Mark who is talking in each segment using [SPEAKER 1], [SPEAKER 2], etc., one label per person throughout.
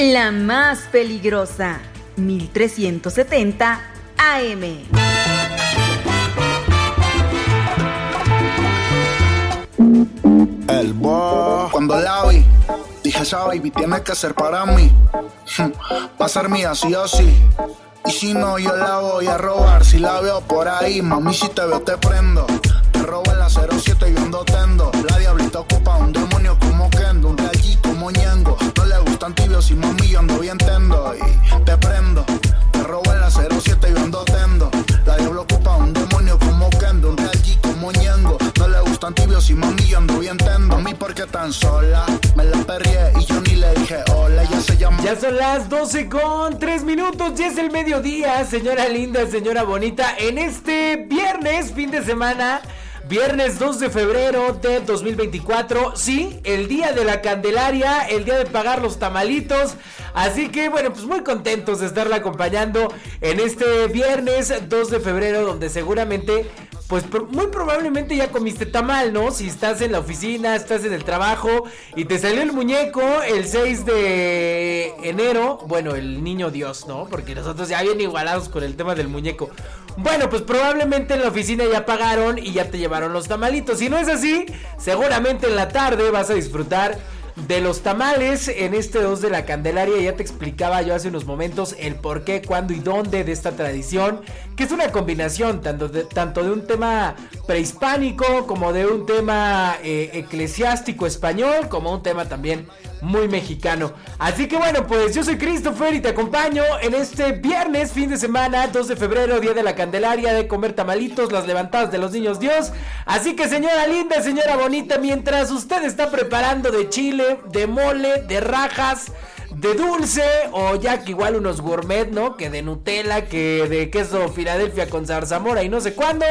[SPEAKER 1] La más peligrosa, 1370 AM.
[SPEAKER 2] El bo. Cuando la vi, dije esa baby tiene que ser para mí. Va a ser mía sí o sí. Y si no, yo la voy a robar. Si la veo por ahí, mami, si te veo, te prendo. Te robo en la 07 y ando tendo. La diablita ocupa un Gustan tibios y mami, yo ando bien tendo. Y te prendo. Te robo en la 07 y ando tendo. La diablo ocupa un demonio como Kendo. Un real como Ñengo. No le gustan tibios y mami, yo ando bien tendo. Mami, ¿por qué tan sola? Me la perrié y yo ni le dije hola. Ya se llama.
[SPEAKER 3] Ya son las 12 con 3 minutos, ya es el mediodía, señora linda, señora bonita, en este viernes, fin de semana. Viernes 2 de febrero de 2024, sí, el día de la Candelaria, el día de pagar los tamalitos. Así que bueno, pues muy contentos de estarla acompañando en este viernes 2 de febrero, donde seguramente pues muy probablemente ya comiste tamal, ¿no? Si estás en la oficina, estás en el trabajo y te salió el muñeco el 6 de enero, bueno, el niño Dios, ¿no? Porque nosotros ya bien igualados con el tema del muñeco. Bueno, pues probablemente en la oficina ya pagaron y ya te llevaron los tamalitos. Si no es así, seguramente en la tarde vas a disfrutar de los tamales en este 2 de la Candelaria. Ya te explicaba yo hace unos momentos el por qué, cuándo y dónde de esta tradición, que es una combinación tanto de, tanto de un tema prehispánico como de un tema eh, eclesiástico español, como un tema también muy mexicano. Así que bueno, pues yo soy Christopher y te acompaño en este viernes, fin de semana, 2 de febrero, día de la Candelaria, de comer tamalitos, las levantadas de los niños Dios. Así que señora linda, señora bonita, mientras usted está preparando de chile, de mole, de rajas, de dulce o ya que igual unos gourmet, ¿no? Que de Nutella, que de queso Filadelfia con zarzamora y no sé cuándo.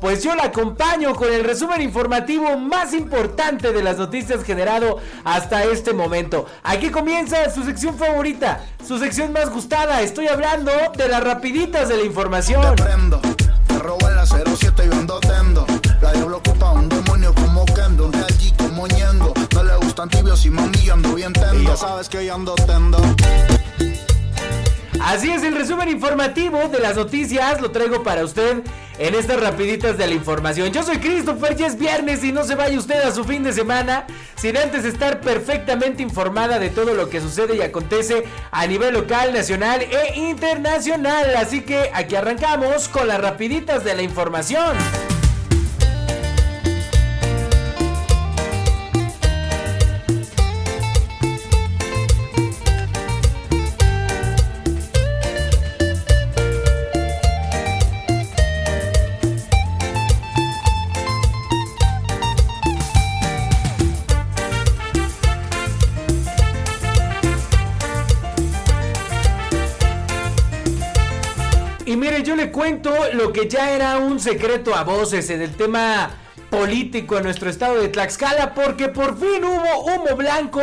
[SPEAKER 3] Pues yo la acompaño con el resumen informativo más importante de las noticias generado hasta este momento. Aquí comienza su sección favorita, su sección más gustada. Estoy hablando de las rapiditas de la información.
[SPEAKER 2] Gustan tibios y mami yo ando bien tendo. Y ya sabes que yo ando tendo.
[SPEAKER 3] Así es el resumen informativo de las noticias, lo traigo para usted en estas rapiditas de la información. Yo soy Christopher, ya es viernes y no se vaya usted a su fin de semana sin antes estar perfectamente informada de todo lo que sucede y acontece a nivel local, nacional e internacional. Así que aquí arrancamos con las rapiditas de la información. Le cuento lo que ya era un secreto a voces en el tema político en nuestro estado de Tlaxcala, porque por fin hubo humo blanco,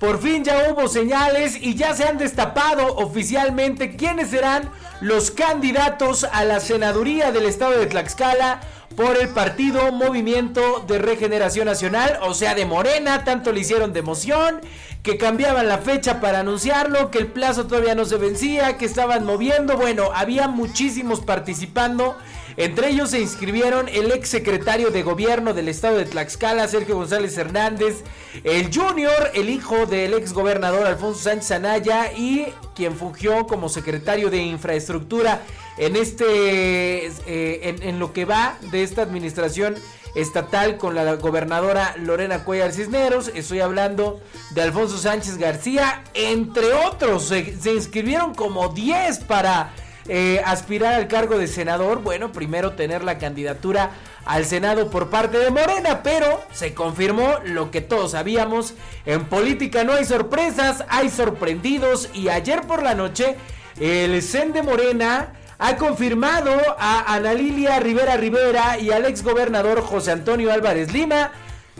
[SPEAKER 3] por fin ya hubo señales y ya se han destapado oficialmente quiénes serán los candidatos a la senaduría del estado de Tlaxcala por el partido Movimiento de Regeneración Nacional, o sea, de Morena, tanto le hicieron de emoción, que cambiaban la fecha para anunciarlo, que el plazo todavía no se vencía, que estaban moviendo, bueno, había muchísimos participando. Entre ellos se inscribieron el ex secretario de gobierno del estado de Tlaxcala, Sergio González Hernández, el Junior, el hijo del ex gobernador Alfonso Sánchez Anaya y quien fungió como secretario de infraestructura en este, eh, en, lo que va de esta administración estatal con la gobernadora Lorena Cuellar Cisneros. Estoy hablando de Alfonso Sánchez García, entre otros. Se, se inscribieron como 10 para eh, aspirar al cargo de senador. Bueno, primero tener la candidatura al Senado por parte de Morena, pero se confirmó lo que todos sabíamos. En política no hay sorpresas, hay sorprendidos. Y ayer por la noche, el CEN de Morena ha confirmado a Ana Lilia Rivera Rivera y al ex gobernador José Antonio Álvarez Lima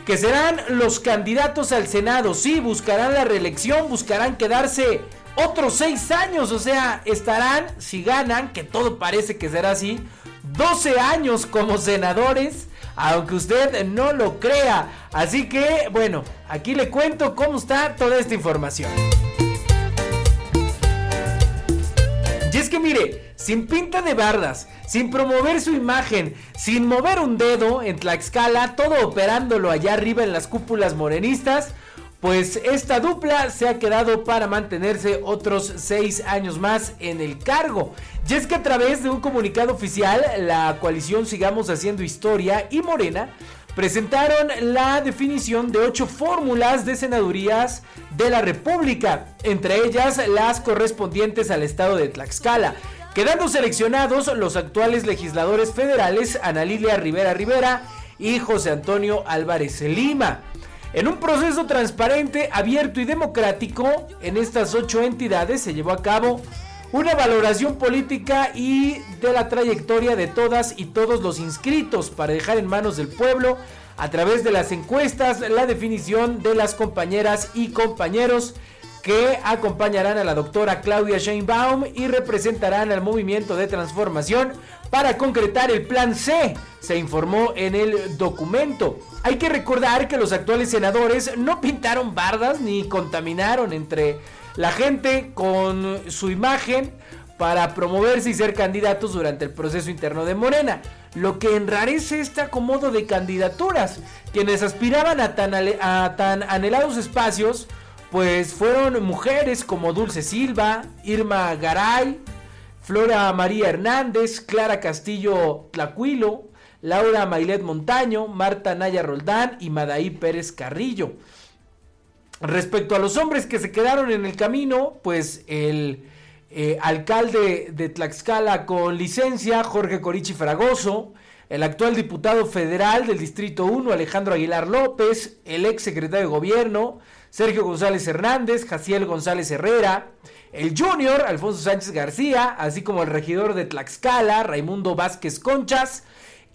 [SPEAKER 3] que serán los candidatos al Senado. Sí, buscarán la reelección, buscarán quedarse otros seis años. O sea, estarán, si ganan, que todo parece que será así, 12 años como senadores. Aunque usted no lo crea. Así que, bueno, aquí le cuento cómo está toda esta información. Y es que mire, sin pinta de bardas, sin promover su imagen, sin mover un dedo en Tlaxcala, todo operándolo allá arriba en las cúpulas morenistas, pues esta dupla se ha quedado para mantenerse otros seis años más en el cargo. Y es que a través de un comunicado oficial, la coalición Sigamos Haciendo Historia y Morena presentaron la definición de ocho fórmulas de senadurías de la República, entre ellas las correspondientes al estado de Tlaxcala, quedando seleccionados los actuales legisladores federales Ana Lilia Rivera Rivera y José Antonio Álvarez Lima. En un proceso transparente, abierto y democrático, en estas ocho entidades se llevó a cabo una valoración política y de la trayectoria de todas y todos los inscritos para dejar en manos del pueblo a través de las encuestas la definición de las compañeras y compañeros que acompañarán a la doctora Claudia Sheinbaum y representarán al movimiento de transformación para concretar el plan C, se informó en el documento. Hay que recordar que los actuales senadores no pintaron bardas ni contaminaron entre la gente con su imagen para promoverse y ser candidatos durante el proceso interno de Morena, lo que enrarece este acomodo de candidaturas. Quienes aspiraban a tan, a tan anhelados espacios, pues fueron mujeres como Dulce Silva, Irma Garay, Flora María Hernández, Clara Castillo Tlacuilo, Laura Mailet Montaño, Marta Naya Roldán y Madaí Pérez Carrillo. Respecto a los hombres que se quedaron en el camino, pues el eh, alcalde de Tlaxcala con licencia, Jorge Corichi Fragoso, el actual diputado federal del Distrito 1, Alejandro Aguilar López, el ex secretario de Gobierno, Sergio González Hernández, Jaciel González Herrera, el junior, Alfonso Sánchez García, así como el regidor de Tlaxcala, Raimundo Vázquez Conchas,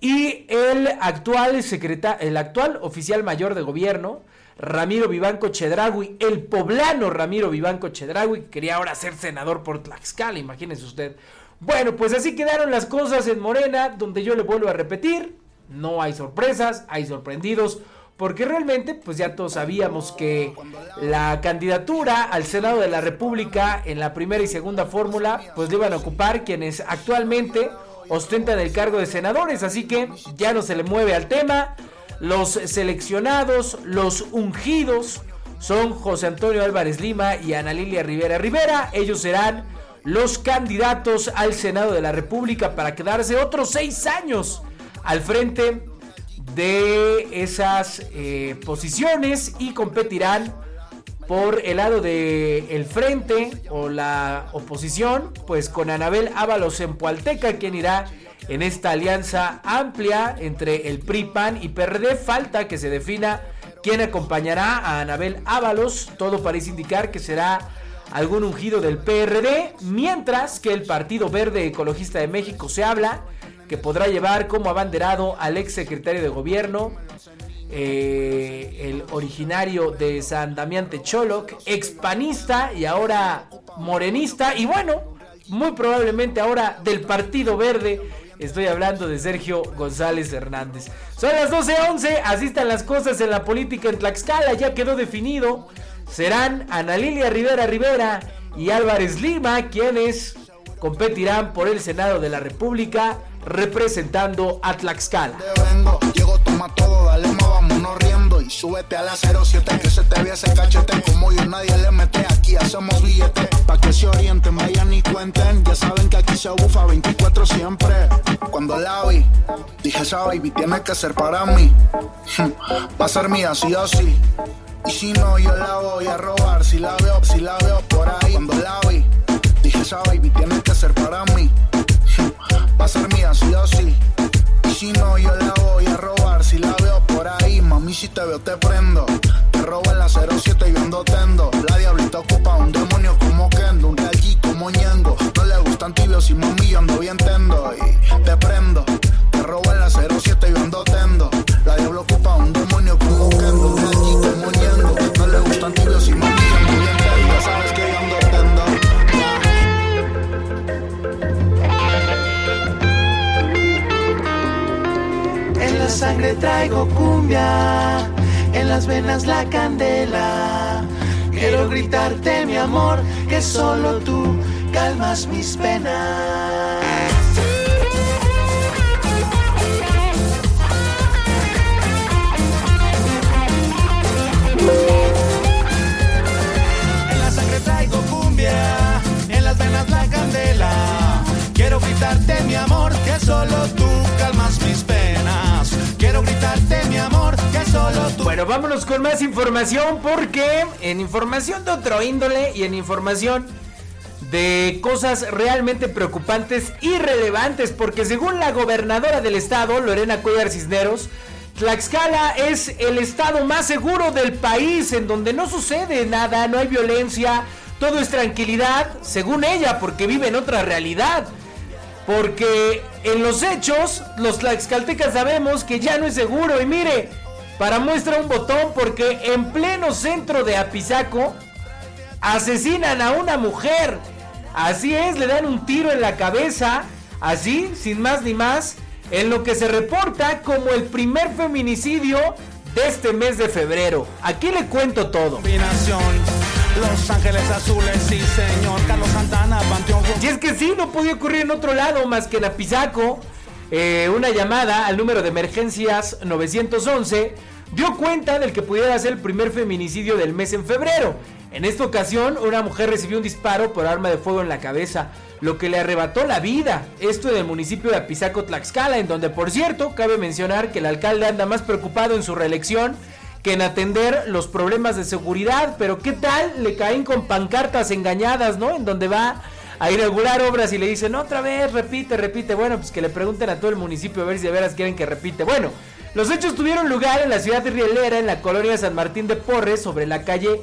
[SPEAKER 3] y el actual, secretario, el actual oficial mayor de gobierno, Ramiro Vivanco Chedragui, el poblano Ramiro Vivanco Chedragui, que quería ahora ser senador por Tlaxcala, imagínese usted. Bueno, pues así quedaron las cosas en Morena, donde yo le vuelvo a repetir, no hay sorpresas, hay sorprendidos, porque realmente pues ya todos sabíamos que la candidatura al Senado de la República en la primera y segunda fórmula pues le iban a ocupar quienes actualmente ostentan el cargo de senadores, así que ya no se le mueve al tema. Los seleccionados, los ungidos, son José Antonio Álvarez Lima y Ana Lilia Rivera Rivera. Ellos serán los candidatos al Senado de la República para quedarse otros seis años al frente de esas eh, posiciones y competirán por el lado de el frente o la oposición, pues con Anabel Ábalos en Pualteca, quien irá en esta alianza amplia entre el PRI, PAN y PRD. Falta que se defina quién acompañará a Anabel Ábalos. Todo parece indicar que será algún ungido del PRD, mientras que el Partido Verde Ecologista de México se habla que podrá llevar como abanderado al ex secretario de gobierno, eh, el originario de San Damián Techoloc, expanista y ahora morenista, y bueno, muy probablemente ahora del Partido Verde Estoy hablando de Sergio González Hernández. Son las 12.11, así están las cosas en la política en Tlaxcala, ya quedó definido. Serán Ana Lilia Rivera Rivera y Álvarez Lima quienes competirán por el Senado de la República representando a Tlaxcala. Vámonos riendo y súbete a la 07 que se te vea ese cachete. Como yo nadie le mete aquí hacemos billete. Pa que se orienten vayan y cuenten. Ya saben que aquí se bufa 24 siempre. Cuando la vi dije esa baby tiene que ser para mí va a ser mía sí o sí. Y si no yo la voy a robar. Si la veo si la veo por ahí. Cuando la vi dije esa baby tiene que ser para mí va a ser mía sí o sí. Y si no, si te veo, te prendo. Te robo en la 07 y yo tendo. La diablita ocupa un demonio como Kendo, un G como Ñengo. No le gustan tibios y mami, yo ando bien tendo. Y te prendo. Te robo en la 07 y yo tendo. La diablo ocupa un demonio como Kendo, un G como Ñengo. No le gustan tibios y mami,
[SPEAKER 4] sangre traigo cumbia, en las venas la candela. Quiero gritarte mi amor, que solo tú calmas mis penas.
[SPEAKER 3] Con más información porque en información de otro índole y en información de cosas realmente preocupantes y relevantes porque según la gobernadora del estado, Lorena Cuellar Cisneros, Tlaxcala es el estado más seguro del país en donde no sucede nada, no hay violencia, todo es tranquilidad, según ella, porque vive en otra realidad. Porque en los hechos, los tlaxcaltecas sabemos que ya no es seguro. Y mire, para muestra un botón, porque en pleno centro de Apizaco asesinan a una mujer. Así es, le dan un tiro en la cabeza, así, sin más ni más, en lo que se reporta como el primer feminicidio de este mes de febrero. Aquí le cuento todo.
[SPEAKER 4] Los Ángeles Azules, sí señor. Carlos Santana, Panteón.
[SPEAKER 3] Y es que sí, no podía ocurrir en otro lado más que en Apizaco. Eh, una llamada al número de emergencias 911 dio cuenta del que pudiera ser el primer feminicidio del mes en febrero. En esta ocasión, una mujer recibió un disparo por arma de fuego en la cabeza, lo que le arrebató la vida. Esto en el municipio de Apizaco, Tlaxcala, en donde, por cierto, cabe mencionar que el alcalde anda más preocupado en su reelección que en atender los problemas de seguridad. Pero ¿qué tal? Le caen con pancartas engañadas, ¿no? En donde va a inaugurar obras y le dicen otra vez, repite, repite. Bueno, pues que le pregunten a todo el municipio a ver si de veras quieren que repite. Bueno, los hechos tuvieron lugar en la ciudad de Rielera, en la colonia San Martín de Porres, sobre la calle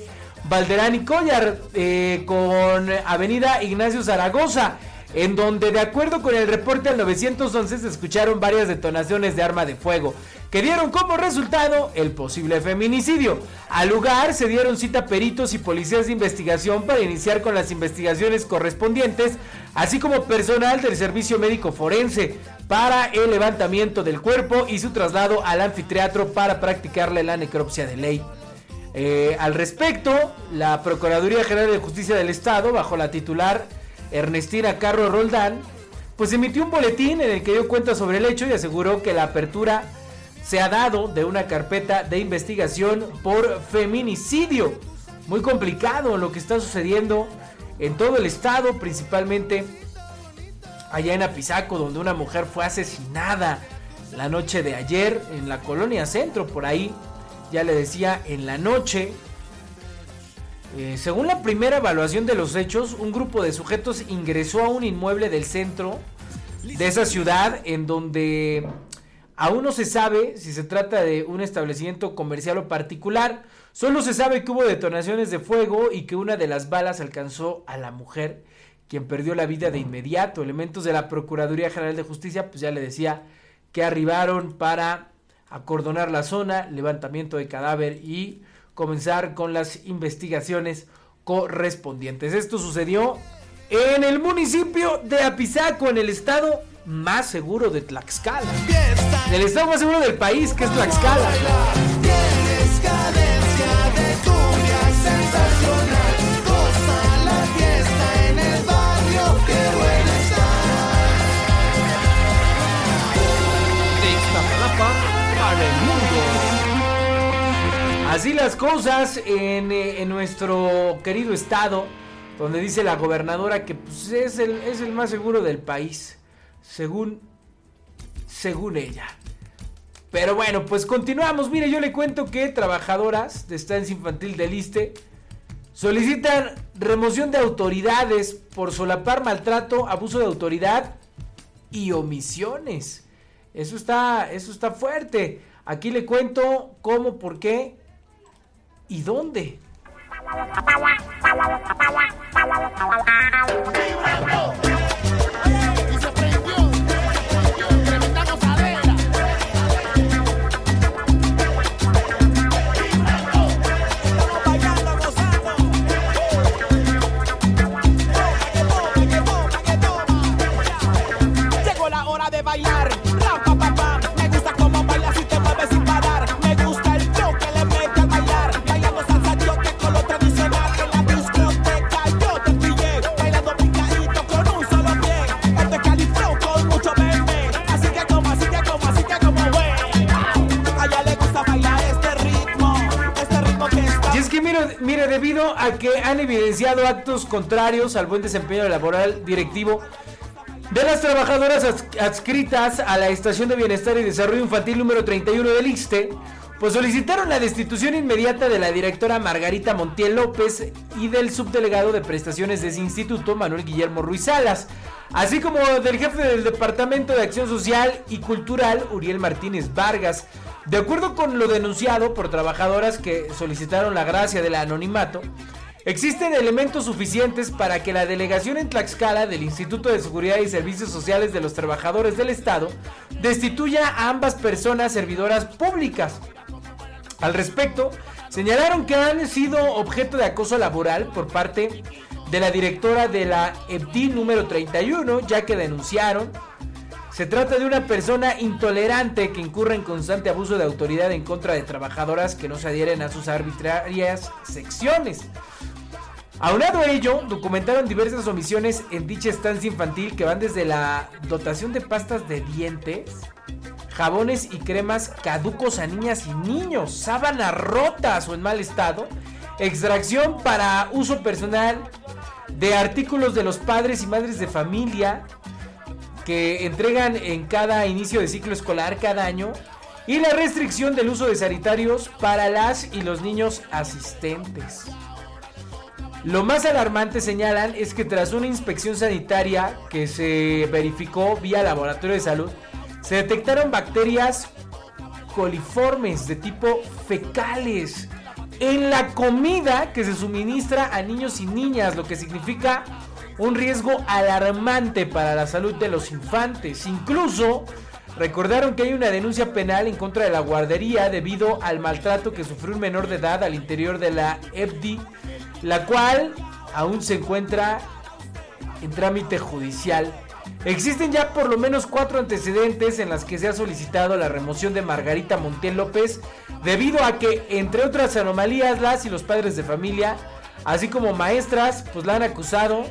[SPEAKER 3] Valderán y Collar, eh, con Avenida Ignacio Zaragoza, en donde de acuerdo con el reporte al 911 se escucharon varias detonaciones de arma de fuego, que dieron como resultado el posible feminicidio. Al lugar se dieron cita peritos y policías de investigación para iniciar con las investigaciones correspondientes, así como personal del servicio médico forense para el levantamiento del cuerpo y su traslado al anfiteatro para practicarle la necropsia de ley. Eh, al respecto, la Procuraduría General de Justicia del Estado, bajo la titular Ernestina Carro Roldán, pues emitió un boletín en el que dio cuenta sobre el hecho y aseguró que la apertura se ha dado de una carpeta de investigación por feminicidio. Muy complicado lo que está sucediendo en todo el estado, principalmente allá en Apizaco, donde una mujer fue asesinada la noche de ayer en la colonia centro, por ahí ya le decía, en la noche. Eh, según la primera evaluación de los hechos, un grupo de sujetos ingresó a un inmueble del centro de esa ciudad en donde aún no se sabe si se trata de un establecimiento comercial o particular. Solo se sabe que hubo detonaciones de fuego y que una de las balas alcanzó a la mujer, quien perdió la vida de inmediato. Elementos de la Procuraduría General de Justicia, pues ya le decía que arribaron para acordonar la zona, levantamiento de cadáver y comenzar con las investigaciones correspondientes. Esto sucedió en el municipio de Apizaco, en el estado más seguro de Tlaxcala. En el estado más seguro del país, que es Tlaxcala.
[SPEAKER 4] Tienes cadencia de cumbia sensacional. Goza la fiesta en el barrio, qué buena está.
[SPEAKER 3] para el mundo. Así las cosas en, eh, en nuestro querido estado, donde dice la gobernadora que pues, es, el, es el más seguro del país, según, según ella. Pero bueno, pues continuamos. Mire, yo le cuento que trabajadoras de estancia infantil del ISTE solicitan remoción de autoridades por solapar maltrato, abuso de autoridad y omisiones. Eso está, eso está fuerte. Aquí le cuento cómo, por qué y dónde. A que han evidenciado actos contrarios al buen desempeño laboral directivo de las trabajadoras adscritas a la Estación de Bienestar y Desarrollo Infantil número 31 del ISTE, pues solicitaron la destitución inmediata de la directora Margarita Montiel López y del subdelegado de prestaciones de ese instituto, Manuel Guillermo Ruiz Salas, así como del jefe del Departamento de Acción Social y Cultural, Uriel Martínez Vargas. De acuerdo con lo denunciado por trabajadoras que solicitaron la gracia del anonimato, Existen elementos suficientes para que la delegación en Tlaxcala del Instituto de Seguridad y Servicios Sociales de los Trabajadores del Estado destituya a ambas personas servidoras públicas. Al respecto, señalaron que han sido objeto de acoso laboral por parte de la directora de la EPTI número 31, ya que denunciaron se trata de una persona intolerante que incurre en constante abuso de autoridad en contra de trabajadoras que no se adhieren a sus arbitrarias secciones. Aunado a ello, documentaron diversas omisiones en dicha estancia infantil que van desde la dotación de pastas de dientes, jabones y cremas caducos a niñas y niños, sábanas rotas o en mal estado, extracción para uso personal de artículos de los padres y madres de familia que entregan en cada inicio de ciclo escolar cada año y la restricción del uso de sanitarios para las y los niños asistentes. Lo más alarmante señalan es que tras una inspección sanitaria que se verificó vía laboratorio de salud, se detectaron bacterias coliformes de tipo fecales en la comida que se suministra a niños y niñas, lo que significa un riesgo alarmante para la salud de los infantes. Incluso recordaron que hay una denuncia penal en contra de la guardería debido al maltrato que sufrió un menor de edad al interior de la FD la cual aún se encuentra en trámite judicial. Existen ya por lo menos cuatro antecedentes en las que se ha solicitado la remoción de Margarita Montiel López debido a que, entre otras anomalías, las y los padres de familia, así como maestras, pues la han acusado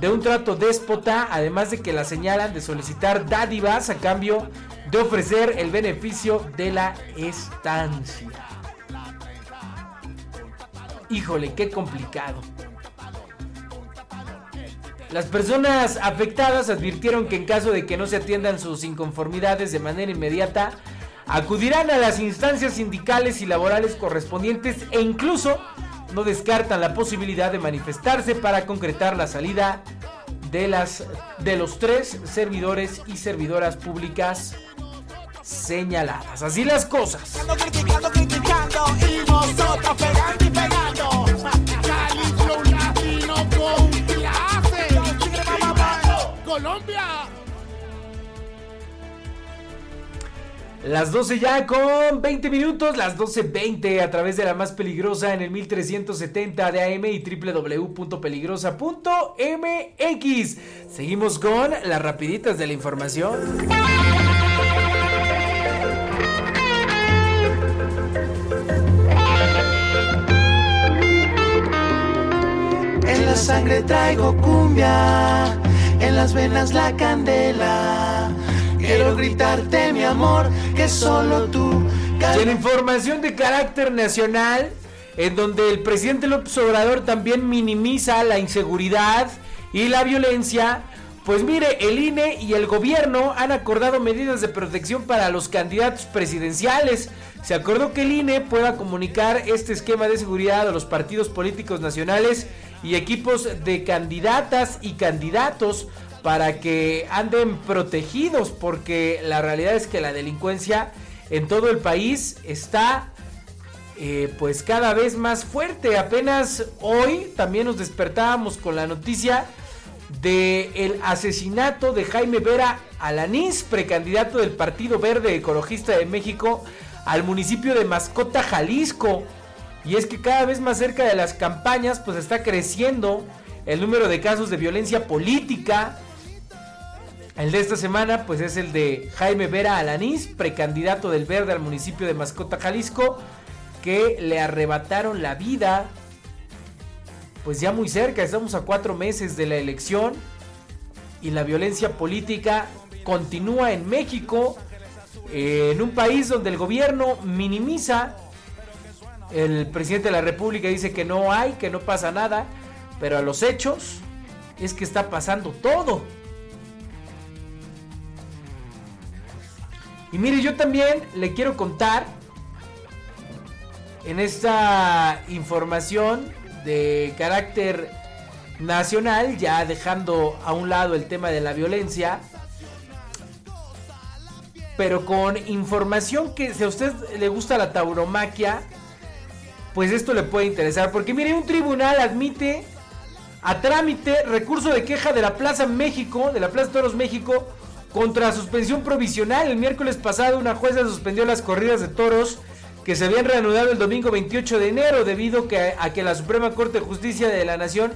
[SPEAKER 3] de un trato déspota, además de que la señalan de solicitar dádivas a cambio de ofrecer el beneficio de la estancia. Híjole, qué complicado. Las personas afectadas advirtieron que en caso de que no se atiendan sus inconformidades de manera inmediata, acudirán a las instancias sindicales y laborales correspondientes e incluso no descartan la posibilidad de manifestarse para concretar la salida de, las, de los tres servidores y servidoras públicas señaladas. Así las cosas.
[SPEAKER 5] Colombia.
[SPEAKER 3] Las 12 ya con 20 minutos, las 12.20 a través de la más peligrosa en el 1370 de AM y www.peligrosa.mx. Seguimos con las rapiditas de la información.
[SPEAKER 4] En la sangre traigo cumbia en las venas la candela. Quiero gritarte mi amor, que solo tú.
[SPEAKER 3] En información de carácter nacional, en donde el presidente López Obrador también minimiza la inseguridad y la violencia, pues mire, el INE y el gobierno han acordado medidas de protección para los candidatos presidenciales. Se acordó que el INE pueda comunicar este esquema de seguridad a los partidos políticos nacionales y equipos de candidatas y candidatos para que anden protegidos porque la realidad es que la delincuencia en todo el país está eh, pues cada vez más fuerte. Apenas hoy también nos despertábamos con la noticia de el asesinato de Jaime Vera Alanís, precandidato del Partido Verde Ecologista de México al municipio de Mascota, Jalisco. Y es que cada vez más cerca de las campañas pues está creciendo el número de casos de violencia política. El de esta semana pues es el de Jaime Vera Alanís, precandidato del Verde al municipio de Mascota, Jalisco, que le arrebataron la vida. Pues ya muy cerca, estamos a cuatro meses de la elección y la violencia política continúa en México, en un país donde el gobierno minimiza El presidente de la República dice que no hay, que no pasa nada, pero a los hechos es que está pasando todo. Y mire, yo también le quiero contar en esta información de carácter nacional, ya dejando a un lado el tema de la violencia, pero con información que si a usted le gusta la tauromaquia, pues esto le puede interesar, porque mire, un tribunal admite a trámite recurso de queja de la Plaza México, de la Plaza Toros México, contra suspensión provisional. El miércoles pasado una jueza suspendió las corridas de toros que se habían reanudado el domingo 28 de enero debido a que la Suprema Corte de Justicia de la Nación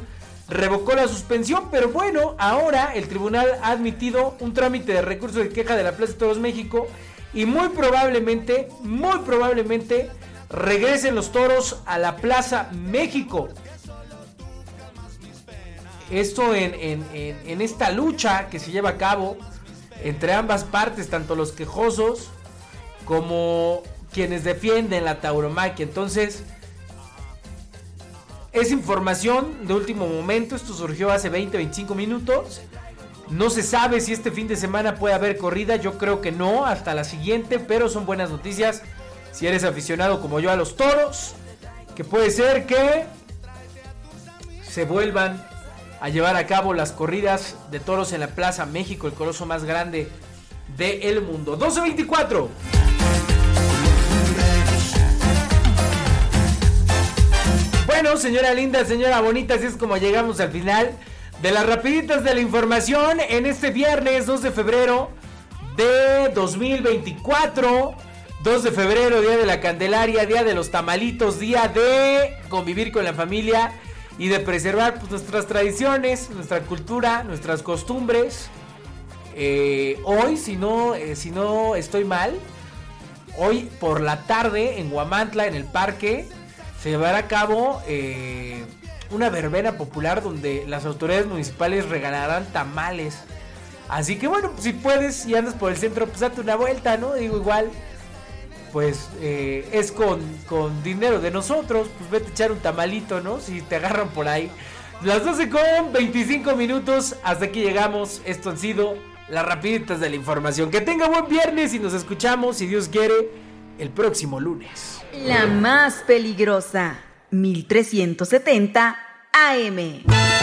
[SPEAKER 3] revocó la suspensión, pero bueno, ahora el tribunal ha admitido un trámite de recurso de queja de la Plaza Toros México y muy probablemente, muy probablemente regresen los toros a la Plaza México. Esto en, en esta lucha que se lleva a cabo entre ambas partes, tanto los quejosos como quienes defienden la tauromaquia. Entonces, es información de último momento, esto surgió hace 20, 25 minutos. No se sabe si este fin de semana puede haber corrida, yo creo que no, hasta la siguiente, pero son buenas noticias si eres aficionado como yo a los toros, que puede ser que se vuelvan a llevar a cabo las corridas de toros en la Plaza México, el coloso más grande del mundo. 1224. Bueno, señora linda, señora bonita, así es como llegamos al final de las rapiditas de la información en este viernes 2 de febrero de 2024. 2 de febrero, día de la Candelaria, día de los tamalitos, día de convivir con la familia y de preservar pues, nuestras tradiciones, nuestra cultura, nuestras costumbres. Eh, hoy, si no, eh, si no estoy mal, hoy por la tarde en Guamantla, en el parque, se llevará a cabo eh, una verbena popular donde las autoridades municipales regalarán tamales. Así que bueno, si puedes y andas por el centro, pues date una vuelta, ¿no? Digo, igual, pues eh, es con, con dinero de nosotros, pues vete a echar un tamalito, ¿no? Si te agarran por ahí. Las 12 con 25 minutos, hasta aquí llegamos. Esto han sido las rapiditas de la información. Que tenga buen viernes y nos escuchamos, si Dios quiere, el próximo lunes.
[SPEAKER 1] La más peligrosa, 1370 AM.